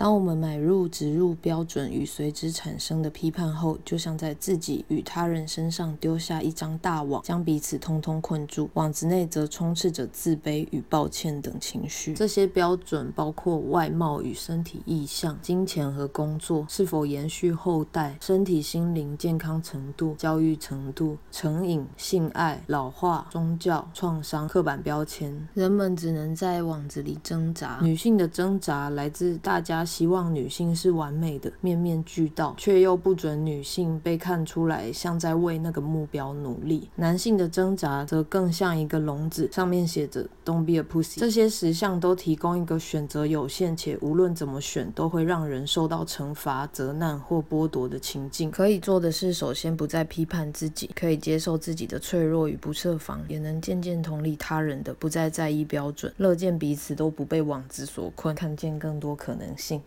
当我们买入、植入标准与随之产生的批判后，就像在自己与他人身上丢下一张大网，将彼此通通困住。网子内则充斥着自卑与抱歉等情绪。这些标准包括外貌与身体意向、金钱和工作、是否延续后代、身体心灵健康程度、教育程度、成瘾、性爱、老化、宗教、创伤、刻板标签。人们只能在网子里挣扎。女性的挣扎来自大家。希望女性是完美的，面面俱到，却又不准女性被看出来像在为那个目标努力。男性的挣扎则更像一个笼子，上面写着 “Don't be a pussy”。这些实像都提供一个选择有限且无论怎么选都会让人受到惩罚、责难或剥夺的情境。可以做的是，首先不再批判自己，可以接受自己的脆弱与不设防，也能渐渐同理他人的，不再在意标准，乐见彼此都不被网子所困，看见更多可能性。